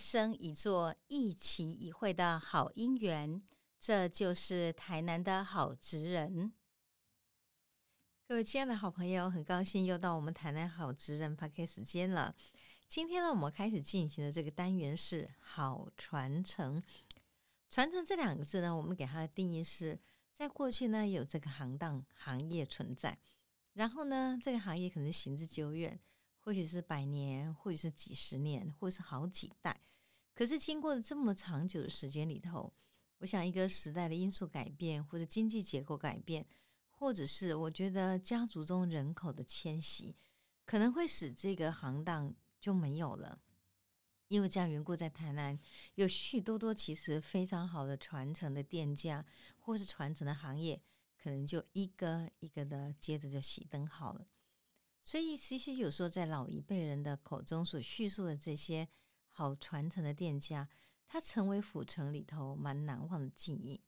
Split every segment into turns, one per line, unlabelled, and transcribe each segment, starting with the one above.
生一座、一期一会的好姻缘。这就是台南的好职人。各位亲爱的好朋友，很高兴又到我们台南好职人 p a r k 时间了。今天呢，我们开始进行的这个单元是好传承。传承这两个字呢，我们给它的定义是在过去呢有这个行当行业存在，然后呢这个行业可能行之久远，或许是百年，或许是几十年，或是好几代。可是经过了这么长久的时间里头。我想，一个时代的因素改变，或者经济结构改变，或者是我觉得家族中人口的迁徙，可能会使这个行当就没有了。因为这样缘故，在台南有许多多其实非常好的传承的店家，或是传承的行业，可能就一个一个的接着就熄灯好了。所以，其实有时候在老一辈人的口中所叙述的这些好传承的店家。它成为府城里头蛮难忘的记忆，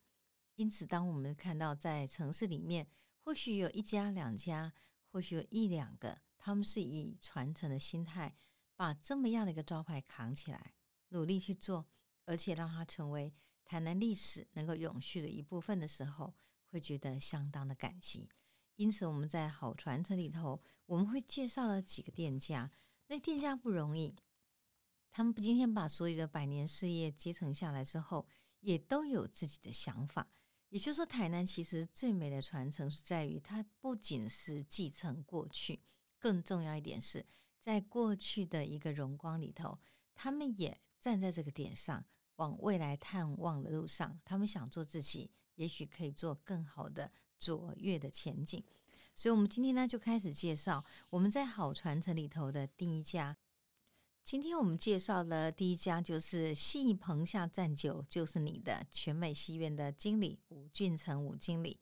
因此，当我们看到在城市里面，或许有一家两家，或许有一两个，他们是以传承的心态，把这么样的一个招牌扛起来，努力去做，而且让它成为台南历史能够永续的一部分的时候，会觉得相当的感激。因此，我们在好传承里头，我们会介绍了几个店家，那店家不容易。他们今天把所有的百年事业接承下来之后，也都有自己的想法。也就是说，台南其实最美的传承是在于，它不仅是继承过去，更重要一点是在过去的一个荣光里头，他们也站在这个点上，往未来探望的路上，他们想做自己，也许可以做更好的卓越的前景。所以，我们今天呢就开始介绍我们在好传承里头的第一家。今天我们介绍的第一家就是戏棚下站久就是你的全美戏院的经理吴俊成吴经理。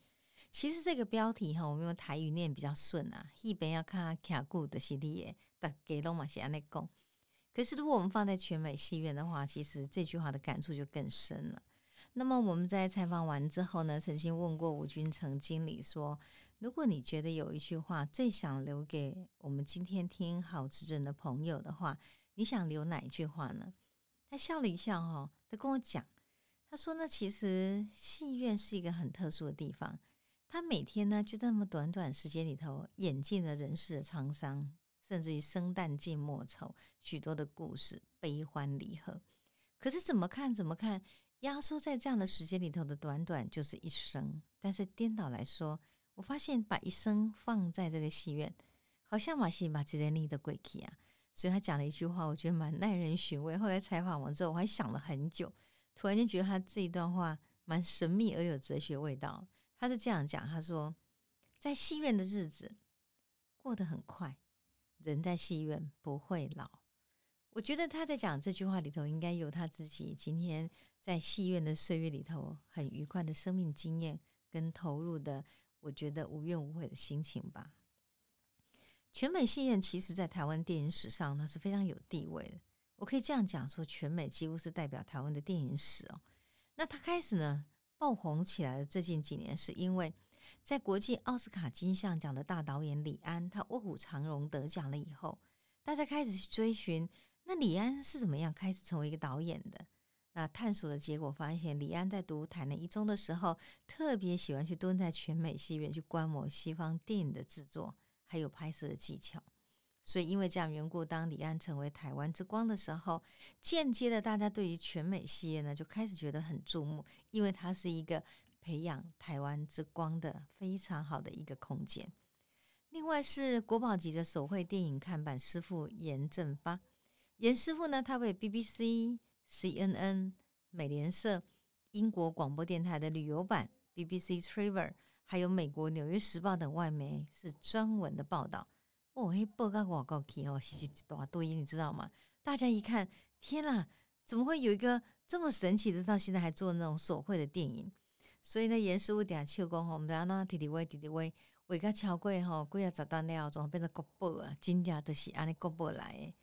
其实这个标题哈，我们用台语念比较顺啊。一边要看卡古的系列，大给龙马写安内讲。可是如果我们放在全美戏院的话，其实这句话的感触就更深了。那么我们在采访完之后呢，曾经问过吴俊成经理说：“如果你觉得有一句话最想留给我们今天听好吃人的朋友的话。”你想留哪一句话呢？他笑了一下，哈，他跟我讲，他说呢，其实戏院是一个很特殊的地方，他每天呢就在那么短短时间里头，演尽了人世的沧桑，甚至于生旦净末丑，许多的故事，悲欢离合。可是怎么看怎么看，压缩在这样的时间里头的短短就是一生，但是颠倒来说，我发现把一生放在这个戏院，好像马戏把这些力的鬼气啊。所以他讲了一句话，我觉得蛮耐人寻味。后来采访完之后，我还想了很久，突然间觉得他这一段话蛮神秘而有哲学味道。他是这样讲：“他说，在戏院的日子过得很快，人在戏院不会老。”我觉得他在讲这句话里头，应该有他自己今天在戏院的岁月里头很愉快的生命经验跟投入的，我觉得无怨无悔的心情吧。全美戏院其实，在台湾电影史上，它是非常有地位的。我可以这样讲说，全美几乎是代表台湾的电影史哦。那它开始呢爆红起来的最近几年，是因为在国际奥斯卡金像奖的大导演李安，他卧虎藏龙得奖了以后，大家开始去追寻，那李安是怎么样开始成为一个导演的？那探索的结果发现，李安在读台南一中的时候，特别喜欢去蹲在全美戏院去观摩西方电影的制作。还有拍摄的技巧，所以因为这样缘故，当李安成为台湾之光的时候，间接的大家对于全美戏院呢就开始觉得很注目，因为它是一个培养台湾之光的非常好的一个空间。另外是国宝级的手绘电影看板师傅严正发，严师傅呢，他为 BBC、CNN、美联社、英国广播电台的旅游版 BBC Travel。还有美国《纽约时报》等外媒是专文的报道哦，嘿，报告广告题哦，嘻嘻多多音，你知道吗？大家一看，天啦，怎么会有一个这么神奇的，到现在还做那种手绘的电影？所以呢，严师傅点秋工吼，我们让那弟弟威弟弟威，为个桥贵吼，贵要找到那怎么变成国宝啊？金价都是按那国宝来。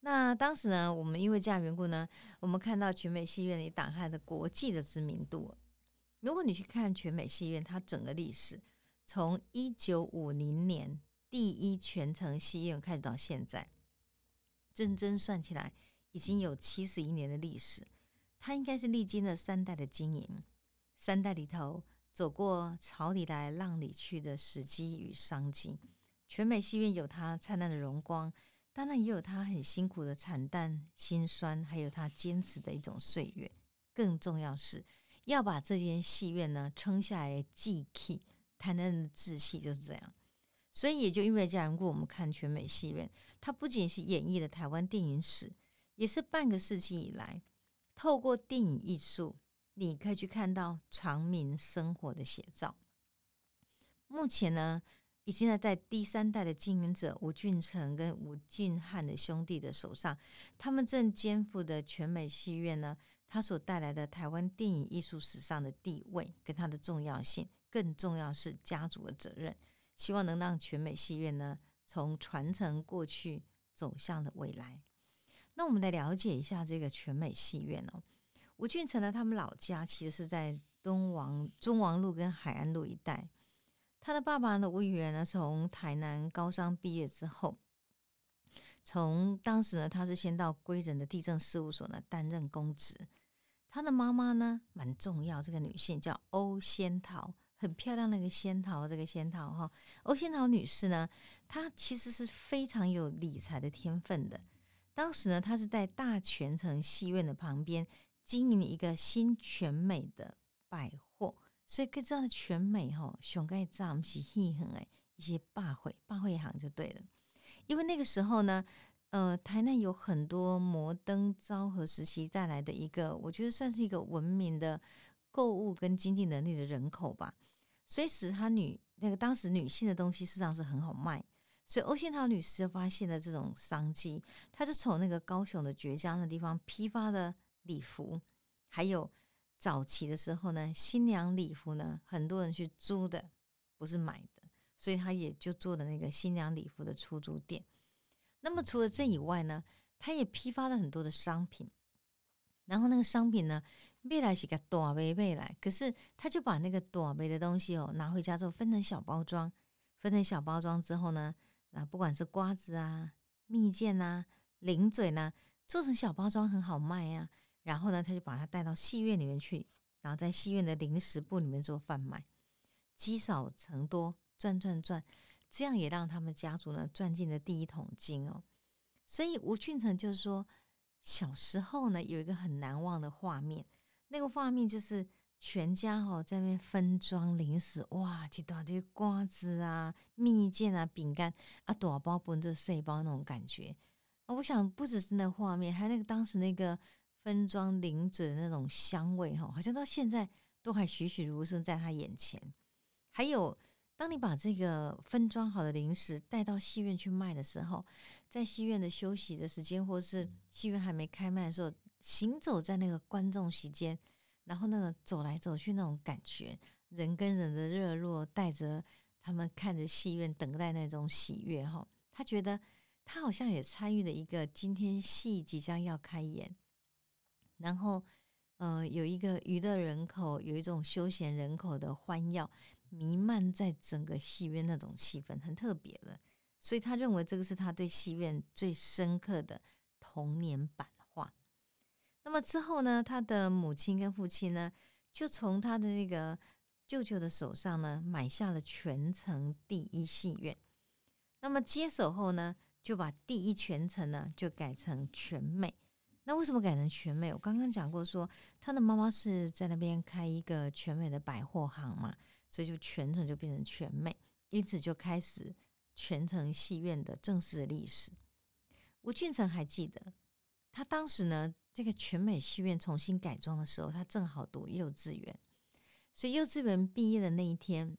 那当时呢，我们因为这样缘故呢，我们看到全美戏院里打开的国际的知名度。如果你去看全美戏院，它整个历史从一九五零年第一全城戏院开始到现在，真真算起来已经有七十一年的历史。它应该是历经了三代的经营，三代里头走过潮里来浪里去的时机与商机。全美戏院有它灿烂的荣光，当然也有它很辛苦的惨淡辛酸，还有它坚持的一种岁月。更重要是要把这间戏院呢撑下来，祭气台南人的志气就是这样。所以也就因为这样，如果我们看全美戏院，它不仅是演绎了台湾电影史，也是半个世纪以来。透过电影艺术，你可以去看到长民生活的写照。目前呢，已经在在第三代的经营者吴俊成跟吴俊汉的兄弟的手上，他们正肩负的全美戏院呢，它所带来的台湾电影艺术史上的地位跟它的重要性，更重要是家族的责任，希望能让全美戏院呢，从传承过去走向了未来。那我们来了解一下这个全美戏院哦。吴俊成呢，他们老家其实是在东王中王路跟海岸路一带。他的爸爸呢，吴语言呢，从台南高商毕业之后，从当时呢，他是先到归仁的地震事务所呢担任公职。他的妈妈呢，蛮重要，这个女性叫欧仙桃，很漂亮那个仙桃，这个仙桃哈，欧仙桃女士呢，她其实是非常有理财的天分的。当时呢，他是在大全城戏院的旁边经营一个新全美的百货，所以可以知道全美哈，熊盖站是戏很哎一些霸会霸会行就对了。因为那个时候呢，呃，台南有很多摩登昭和时期带来的一个，我觉得算是一个文明的购物跟经济能力的人口吧，所以使他女那个当时女性的东西市场是很好卖。所以欧仙桃女士就发现了这种商机，她就从那个高雄的绝佳的地方批发的礼服，还有早期的时候呢，新娘礼服呢，很多人去租的，不是买的，所以他也就做了那个新娘礼服的出租店。那么除了这以外呢，他也批发了很多的商品，然后那个商品呢，未来是个短杯未来，可是他就把那个短杯的东西哦拿回家之后分成小包装，分成小包装之后呢。啊，不管是瓜子啊、蜜饯啊、零嘴呢，做成小包装很好卖呀。然后呢，他就把它带到戏院里面去，然后在戏院的零食部里面做贩卖，积少成多，赚赚赚，这样也让他们家族呢赚进了第一桶金哦。所以吴俊成就是说，小时候呢有一个很难忘的画面，那个画面就是。全家哦在那边分装零食，哇，一大堆瓜子啊、蜜饯啊、饼干啊，多少包分着细包那种感觉。我想不只是那画面，还有那个当时那个分装零嘴的那种香味哈，好像到现在都还栩栩如生在他眼前。还有，当你把这个分装好的零食带到戏院去卖的时候，在戏院的休息的时间，或是戏院还没开卖的时候，行走在那个观众席间。然后那个走来走去那种感觉，人跟人的热络，带着他们看着戏院等待那种喜悦哈，他觉得他好像也参与了一个今天戏即将要开演，然后呃有一个娱乐人口，有一种休闲人口的欢笑弥漫在整个戏院那种气氛，很特别了。所以他认为这个是他对戏院最深刻的童年版画。那么之后呢，他的母亲跟父亲呢，就从他的那个舅舅的手上呢，买下了全城第一戏院。那么接手后呢，就把第一全城呢，就改成全美。那为什么改成全美？我刚刚讲过，说他的妈妈是在那边开一个全美的百货行嘛，所以就全程就变成全美，因此就开始全程戏院的正式的历史。吴俊成还记得，他当时呢。这个全美戏院重新改装的时候，他正好读幼稚园，所以幼稚园毕业的那一天，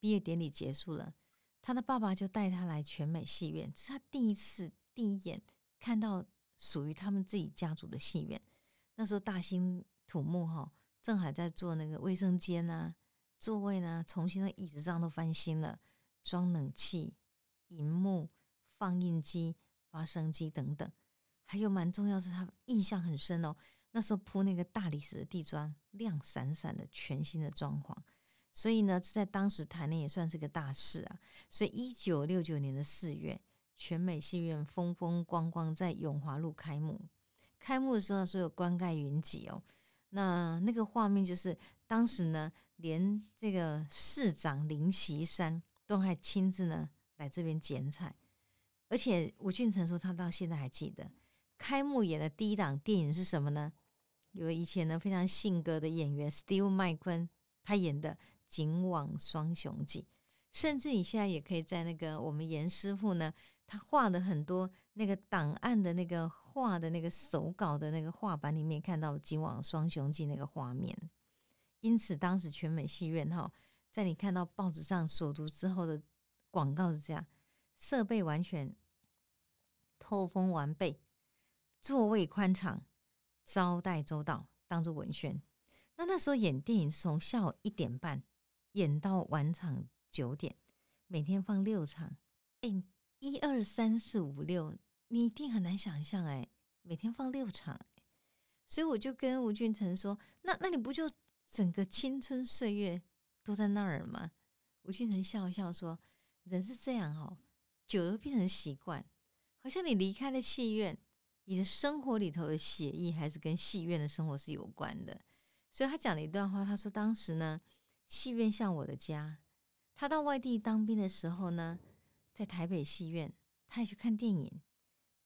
毕业典礼结束了，他的爸爸就带他来全美戏院，是他第一次第一眼看到属于他们自己家族的戏院。那时候大兴土木哈，正好在做那个卫生间啊、座位呢，重新的椅子上都翻新了，装冷气、荧幕、放映机、发声机等等。还有蛮重要是，他印象很深哦。那时候铺那个大理石的地砖，亮闪闪的，全新的装潢。所以呢，在当时台内也算是个大事啊。所以一九六九年的四月，全美戏院风风光光在永华路开幕。开幕的时候，所有冠盖云集哦。那那个画面就是当时呢，连这个市长林锡山都还亲自呢来这边剪彩。而且吴俊成说，他到现在还记得开幕演的第一档电影是什么呢？有以前呢非常性格的演员 Steve 麦昆，他演的《警网双雄记》，甚至你现在也可以在那个我们严师傅呢，他画的很多那个档案的那个画的那个手稿的那个画板里面，看到《警网双雄记》那个画面。因此，当时全美戏院哈，在你看到报纸上所读之后的广告是这样：设备完全。透风完备，座位宽敞，招待周到，当做文宣。那那时候演电影是从下午一点半演到晚场九点，每天放六场。哎，一二三四五六，你一定很难想象哎，每天放六场。所以我就跟吴俊成说：“那那你不就整个青春岁月都在那儿吗？”吴俊成笑一笑说：“人是这样哦，久了变成习惯。”好像你离开了戏院，你的生活里头的写意还是跟戏院的生活是有关的。所以他讲了一段话，他说当时呢，戏院像我的家。他到外地当兵的时候呢，在台北戏院，他也去看电影。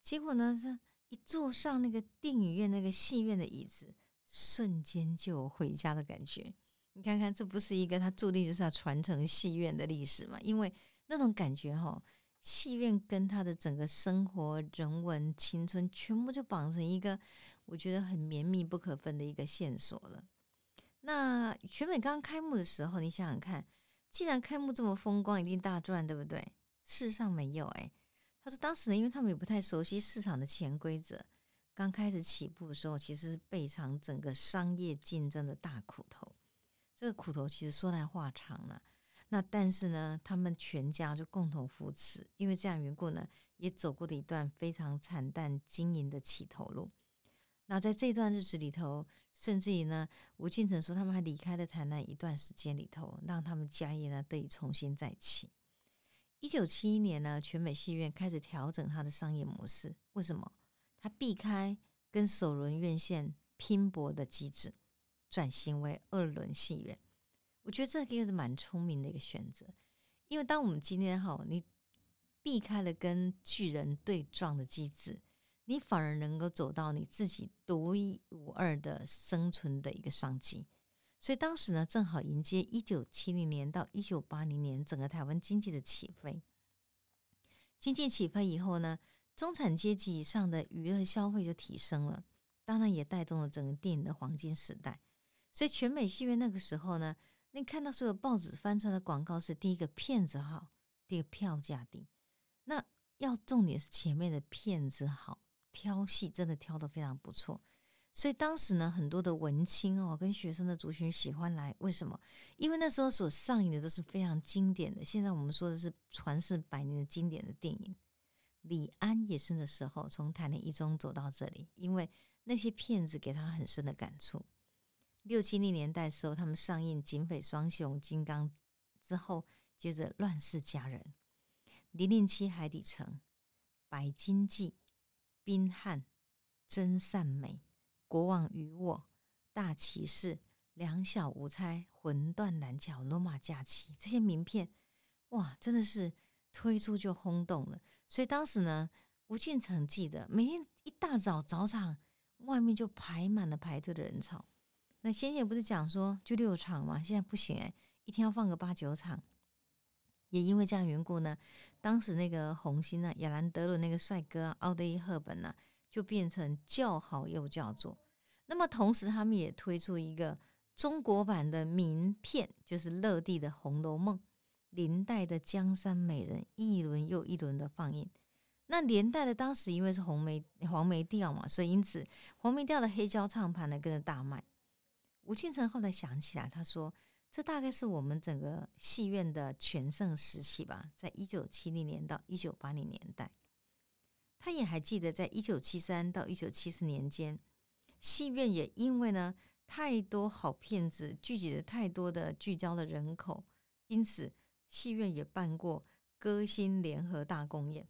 结果呢，是一坐上那个电影院那个戏院的椅子，瞬间就回家的感觉。你看看，这不是一个他注定就是要传承戏院的历史嘛？因为那种感觉哈。戏院跟他的整个生活、人文、青春，全部就绑成一个，我觉得很绵密不可分的一个线索了。那全美刚刚开幕的时候，你想想看，既然开幕这么风光，一定大赚，对不对？事实上没有哎。他说当时呢，因为他们也不太熟悉市场的潜规则，刚开始起步的时候，其实是备尝整个商业竞争的大苦头。这个苦头其实说来话长了。那但是呢，他们全家就共同扶持，因为这样缘故呢，也走过了一段非常惨淡经营的起头路。那在这段日子里头，甚至于呢，吴敬成说他们还离开了台南一段时间里头，让他们家业呢得以重新再起。一九七一年呢，全美戏院开始调整它的商业模式。为什么？它避开跟首轮院线拼搏的机制，转型为二轮戏院。我觉得这个也是蛮聪明的一个选择，因为当我们今天哈，你避开了跟巨人对撞的机制，你反而能够走到你自己独一无二的生存的一个商机。所以当时呢，正好迎接一九七零年到一九八零年整个台湾经济的起飞。经济起飞以后呢，中产阶级以上的娱乐消费就提升了，当然也带动了整个电影的黄金时代。所以全美戏院那个时候呢。你看到所有报纸翻出来的广告是第一个骗子好，第二个票价低。那要重点是前面的骗子好，挑戏真的挑的非常不错。所以当时呢，很多的文青哦，跟学生的族群喜欢来，为什么？因为那时候所上映的都是非常经典的。现在我们说的是传世百年的经典的电影。李安也是那时候从台南一中走到这里，因为那些骗子给他很深的感触。六七零年代时候，他们上映《警匪双雄》《金刚》之后，接着《乱世佳人》《零零七海底城》《白金记》《冰汉》《真善美》《国王与我》《大骑士》《两小无猜》《魂断蓝桥》《罗马假期》这些名片，哇，真的是推出就轰动了。所以当时呢，吴俊成记得每天一大早早场外面就排满了排队的人潮。那先前不是讲说就六场嘛，现在不行哎，一天要放个八九场。也因为这样缘故呢，当时那个红星呢，亚兰德鲁那个帅哥奥德伊赫本呢，就变成叫好又叫座。那么同时，他们也推出一个中国版的名片，就是乐蒂的《红楼梦》，林黛的《江山美人》，一轮又一轮的放映。那连带的当时因为是红梅黄梅调嘛，所以因此黄梅调的黑胶唱盘呢，跟着大卖。吴俊成后来想起来，他说：“这大概是我们整个戏院的全盛时期吧，在一九七零年到一九八零年代。”他也还记得，在一九七三到一九七四年间，戏院也因为呢太多好片子聚集了太多的聚焦的人口，因此戏院也办过歌星联合大公演。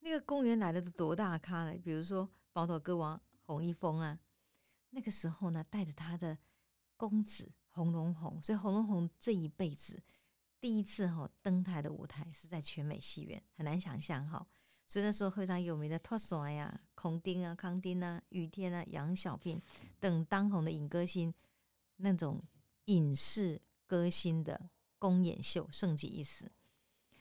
那个公园来的多大咖了？比如说宝岛歌王洪一峰啊，那个时候呢，带着他的公子洪荣宏，所以洪荣宏这一辈子第一次哈登台的舞台是在全美戏院，很难想象哈。所以那时候非常有名的托索呀、孔丁啊、康丁啊、雨天啊、杨小平等当红的影歌星，那种影视歌星的公演秀盛极一时。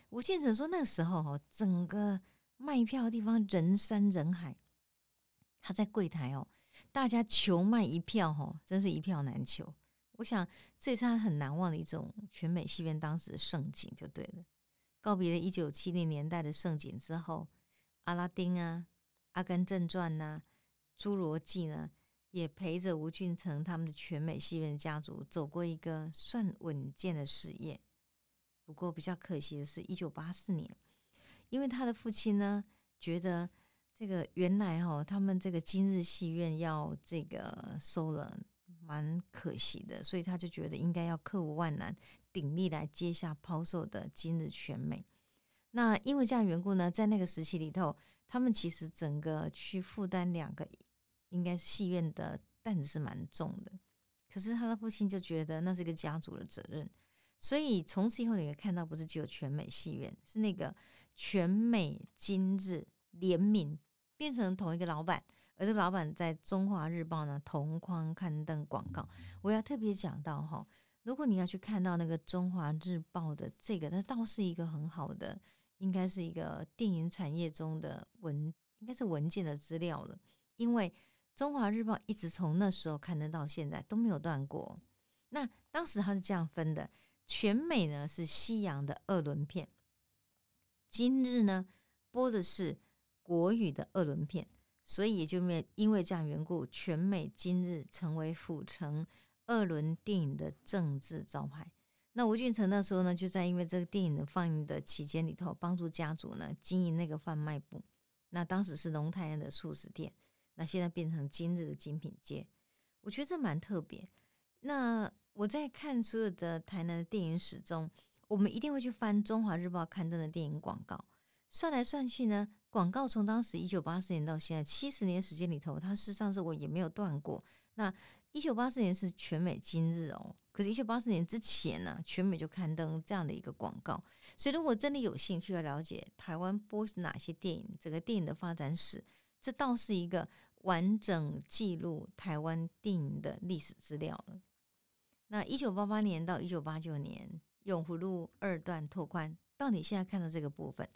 吴建成说，那时候哈，整个卖票的地方人山人海，他在柜台哦，大家求卖一票哈，真是一票难求。我想这是他很难忘的一种全美戏院当时的盛景，就对了。告别了一九七零年代的盛景之后。阿拉丁啊，《阿甘正传》呐，《侏罗纪》呢，也陪着吴俊成他们的全美戏院家族走过一个算稳健的事业。不过比较可惜的是，一九八四年，因为他的父亲呢，觉得这个原来哈，他们这个今日戏院要这个收了，蛮可惜的，所以他就觉得应该要克服万难，鼎力来接下抛售的今日全美。那因为这样缘故呢，在那个时期里头，他们其实整个去负担两个，应该是戏院的担子是蛮重的。可是他的父亲就觉得那是一个家族的责任，所以从此以后你会看到，不是只有全美戏院，是那个全美今日联名变成同一个老板，而这个老板在中华日报呢同框刊登广告。我要特别讲到哈，如果你要去看到那个中华日报的这个，它倒是一个很好的。应该是一个电影产业中的文，应该是文件的资料了。因为《中华日报》一直从那时候刊登到现在都没有断过。那当时它是这样分的：全美呢是西洋的二轮片，今日呢播的是国语的二轮片，所以也就没因为这样缘故，全美今日成为府城二轮电影的政治招牌。那吴俊成那时候呢，就在因为这个电影的放映的期间里头，帮助家族呢经营那个贩卖部。那当时是龙泰安的素食店，那现在变成今日的精品街。我觉得这蛮特别。那我在看所有的台南的电影史中，我们一定会去翻《中华日报》刊登的电影广告。算来算去呢，广告从当时一九八四年到现在七十年时间里头，它事实上是我也没有断过。那一九八四年是全美今日哦，可是，一九八四年之前呢，全美就刊登这样的一个广告。所以，如果真的有興趣要了解台湾播哪些电影，整个电影的发展史，这倒是一个完整记录台湾电影的历史资料了。那一九八八年到一九八九年，永福路二段拓宽，到你现在看到这个部分，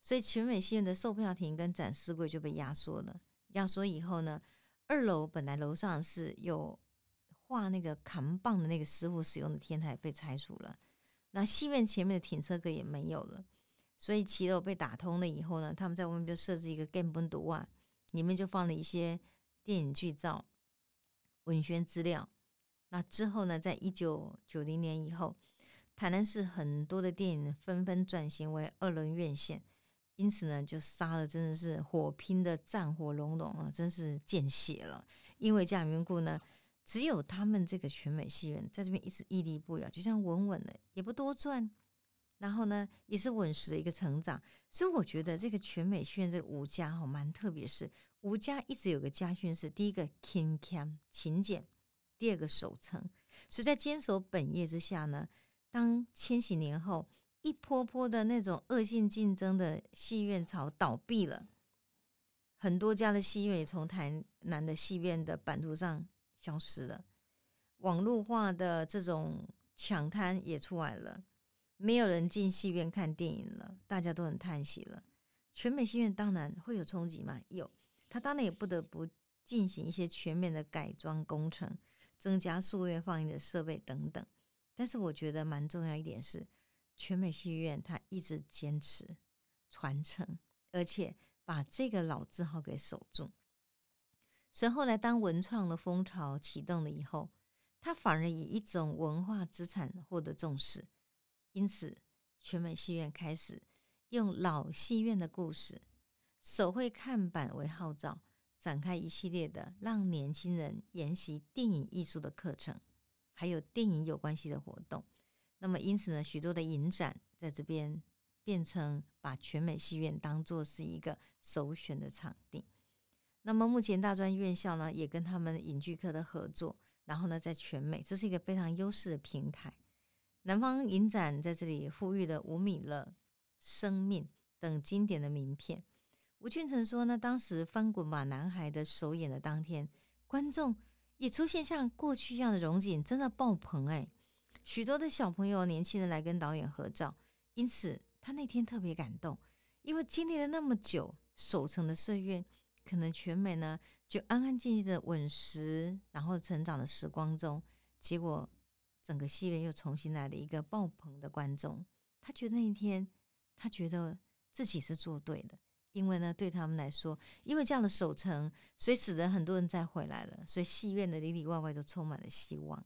所以全美戏院的售票亭跟展示柜就被压缩了。压缩以后呢？二楼本来楼上是有画那个扛棒的那个师傅使用的天台被拆除了，那戏院前面的停车格也没有了，所以骑楼被打通了以后呢，他们在外面就设置一个 game 本读啊，里面就放了一些电影剧照、文宣资料。那之后呢，在一九九零年以后，台南市很多的电影纷纷转型为二轮院线。因此呢，就杀的，真的是火拼的战火隆隆啊，真是见血了。因为这样缘故呢，只有他们这个全美戏院在这边一直屹立不摇，就像稳稳的，也不多赚，然后呢，也是稳实的一个成长。所以我觉得这个全美戏院这个吴家哈蛮特别，是吴家一直有个家训是：第一个勤俭勤俭，第二个守成。所以在坚守本业之下呢，当千禧年后。一波波的那种恶性竞争的戏院潮倒闭了，很多家的戏院也从台南的戏院的版图上消失了。网络化的这种抢滩也出来了，没有人进戏院看电影了，大家都很叹息了。全美戏院当然会有冲击嘛，有，他当然也不得不进行一些全面的改装工程，增加数位放映的设备等等。但是我觉得蛮重要一点是。全美戏院，他一直坚持传承，而且把这个老字号给守住。所以后来，当文创的风潮启动了以后，他反而以一种文化资产获得重视。因此，全美戏院开始用老戏院的故事、手绘看板为号召，展开一系列的让年轻人研习电影艺术的课程，还有电影有关系的活动。那么，因此呢，许多的影展在这边变成把全美戏院当做是一个首选的场地。那么目前大专院校呢，也跟他们影剧科的合作，然后呢，在全美，这是一个非常优势的平台。南方影展在这里呼吁了吴米勒、生命等经典的名片。吴俊成说呢，当时《翻滚吧，男孩》的首演的当天，观众也出现像过去一样的荣景，真的爆棚哎！许多的小朋友、年轻人来跟导演合照，因此他那天特别感动，因为经历了那么久守成的岁月。可能全美呢，就安安静静的稳实，然后成长的时光中，结果整个戏院又重新来了一个爆棚的观众。他觉得那一天，他觉得自己是做对的，因为呢，对他们来说，因为这样的守城，所以使得很多人再回来了，所以戏院的里里外外都充满了希望。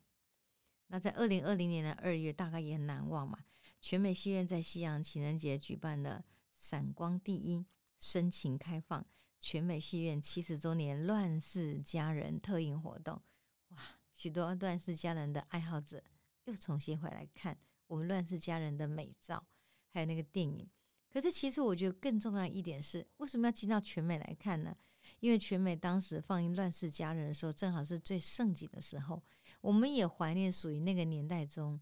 那在二零二零年的二月，大概也很难忘嘛。全美戏院在西洋情人节举办的“闪光第一，深情开放”。全美戏院七十周年《乱世佳人》特映活动，许多《乱世佳人》的爱好者又重新回来看我们《乱世佳人》的美照，还有那个电影。可是，其实我觉得更重要一点是，为什么要进到全美来看呢？因为全美当时放映《乱世佳人》的时候，正好是最盛景的时候。我们也怀念属于那个年代中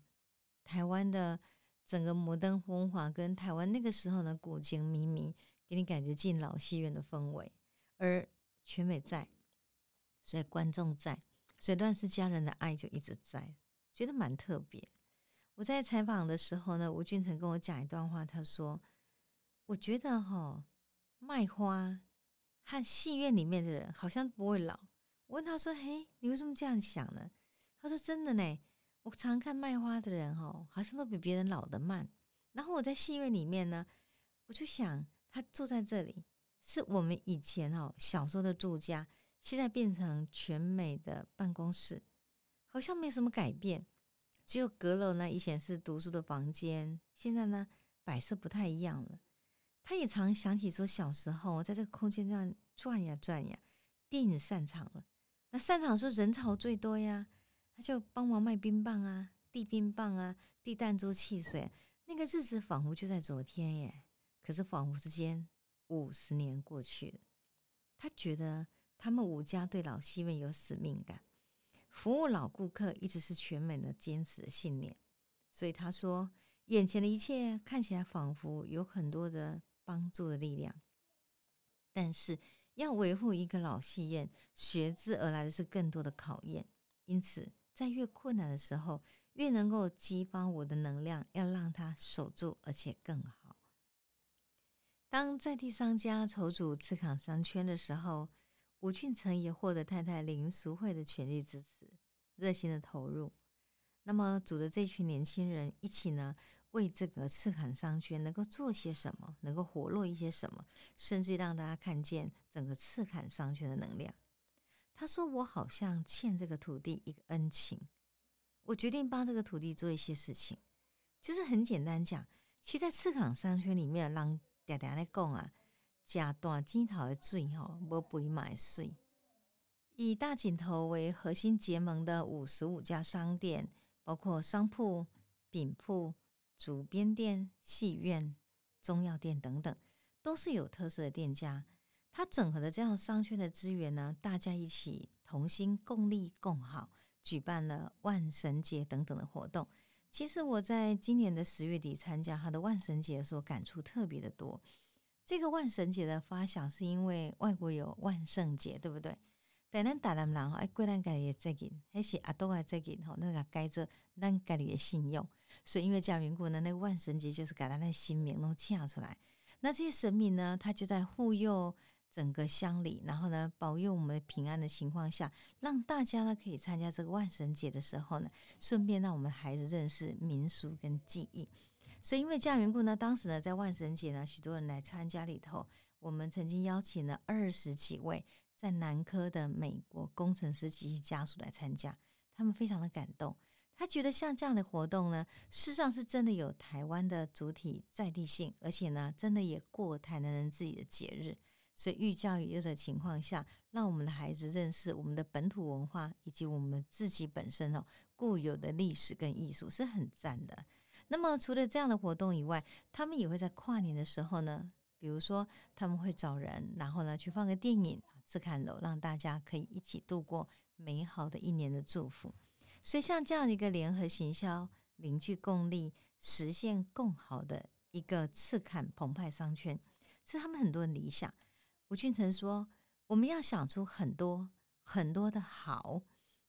台湾的整个摩登风华，跟台湾那个时候的古今靡靡。给你感觉进老戏院的氛围，而全美在，所以观众在，所以乱世佳人的爱就一直在，觉得蛮特别。我在采访的时候呢，吴俊成跟我讲一段话，他说：“我觉得哈，卖花和戏院里面的人好像不会老。”我问他说：“嘿，你为什么这样想呢？”他说：“真的呢，我常看卖花的人哦，好像都比别人老得慢。然后我在戏院里面呢，我就想。”他坐在这里，是我们以前哦小时候的住家，现在变成全美的办公室，好像没什么改变。只有阁楼呢，以前是读书的房间，现在呢摆设不太一样了。他也常想起说，小时候在这个空间这样转呀转呀。电影散场了，那散场时候人潮最多呀，他就帮忙卖冰棒啊，递冰棒啊，递弹珠汽水，那个日子仿佛就在昨天耶。可是恍惚之间，五十年过去了。他觉得他们五家对老戏院有使命感，服务老顾客一直是全美的坚持的信念。所以他说，眼前的一切看起来仿佛有很多的帮助的力量，但是要维护一个老戏院，随之而来的是更多的考验。因此，在越困难的时候，越能够激发我的能量，要让它守住，而且更好。当在地商家筹组赤坎商圈的时候，吴俊成也获得太太林淑慧的全力支持，热心的投入。那么，组的这群年轻人一起呢，为这个赤坎商圈能够做些什么，能够活络一些什么，甚至让大家看见整个赤坎商圈的能量。他说：“我好像欠这个土地一个恩情，我决定帮这个土地做一些事情，就是很简单讲，其实在赤坎商圈里面让。”常常咧讲啊，加大井头的水吼，无肥买水。以大井头为核心结盟的五十五家商店，包括商铺、饼铺、主编店、戏院、中药店等等，都是有特色的店家。它整合的这样商圈的资源呢，大家一起同心共力共好，举办了万神节等等的活动。其实我在今年的十月底参加他的万神节的时候，感触特别的多。这个万神节的发想是因为外国有万圣节，对不对？但咱大南人吼，哎，过咱家己的责任，还是阿多的责任吼，那个改着咱家己的信用。所以因为这样缘故呢，那个万神节就是把咱的新名都请出来。那这些神明呢，他就在护佑。整个乡里，然后呢，保佑我们平安的情况下，让大家呢可以参加这个万圣节的时候呢，顺便让我们孩子认识民俗跟记忆。所以因为这样缘故呢，当时呢在万圣节呢，许多人来参加里头，我们曾经邀请了二十几位在南科的美国工程师及其家属来参加，他们非常的感动，他觉得像这样的活动呢，事实上是真的有台湾的主体在地性，而且呢，真的也过台南人自己的节日。所以，寓教于乐的情况下，让我们的孩子认识我们的本土文化，以及我们自己本身哦固有的历史跟艺术，是很赞的。那么除了这样的活动以外，他们也会在跨年的时候呢，比如说他们会找人，然后呢去放个电影、自看楼，让大家可以一起度过美好的一年的祝福。所以像这样一个联合行销、凝聚共力、实现更好的一个赤坎澎湃商圈，是他们很多人理想。吴俊成说：“我们要想出很多很多的好，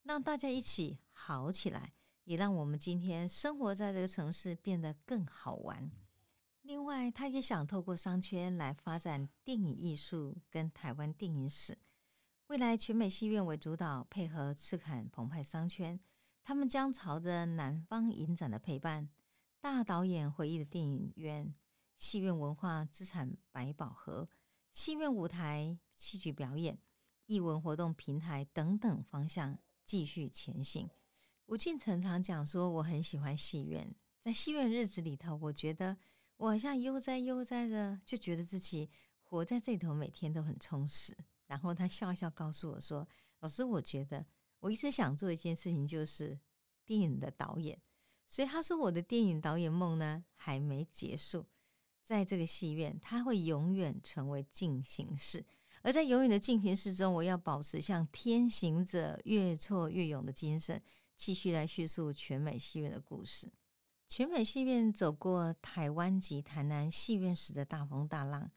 让大家一起好起来。”也让我们今天生活在这个城市变得更好玩。另外，他也想透过商圈来发展电影艺术跟台湾电影史。未来全美戏院为主导，配合赤坎澎湃商圈，他们将朝着南方影展的陪伴、大导演回忆的电影院、戏院文化资产百宝盒、戏院舞台戏剧表演、艺文活动平台等等方向继续前行。吴俊成常讲说，我很喜欢戏院，在戏院日子里头，我觉得我好像悠哉悠哉的，就觉得自己活在这里头，每天都很充实。然后他笑笑告诉我说：“老师，我觉得我一直想做一件事情，就是电影的导演。所以他说，我的电影导演梦呢还没结束，在这个戏院，它会永远成为进行式。而在永远的进行式中，我要保持像天行者越挫越勇的精神。”继续来叙述全美戏院的故事。全美戏院走过台湾及台南戏院史的大风大浪，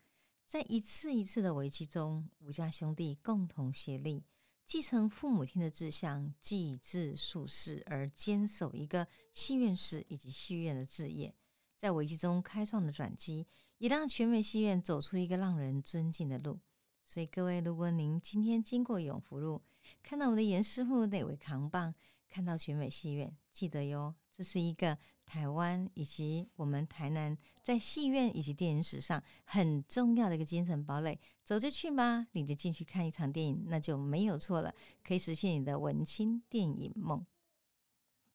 在一次一次的危机中，吴家兄弟共同协力，继承父母亲的志向，继志树世，而坚守一个戏院史以及戏院的志业，在危机中开创的转机，也让全美戏院走出一个让人尊敬的路。所以，各位，如果您今天经过永福路，看到我的严师傅那位扛棒。看到全美戏院，记得哟，这是一个台湾以及我们台南在戏院以及电影史上很重要的一个精神堡垒。走着去吧，你就进去看一场电影，那就没有错了，可以实现你的文青电影梦。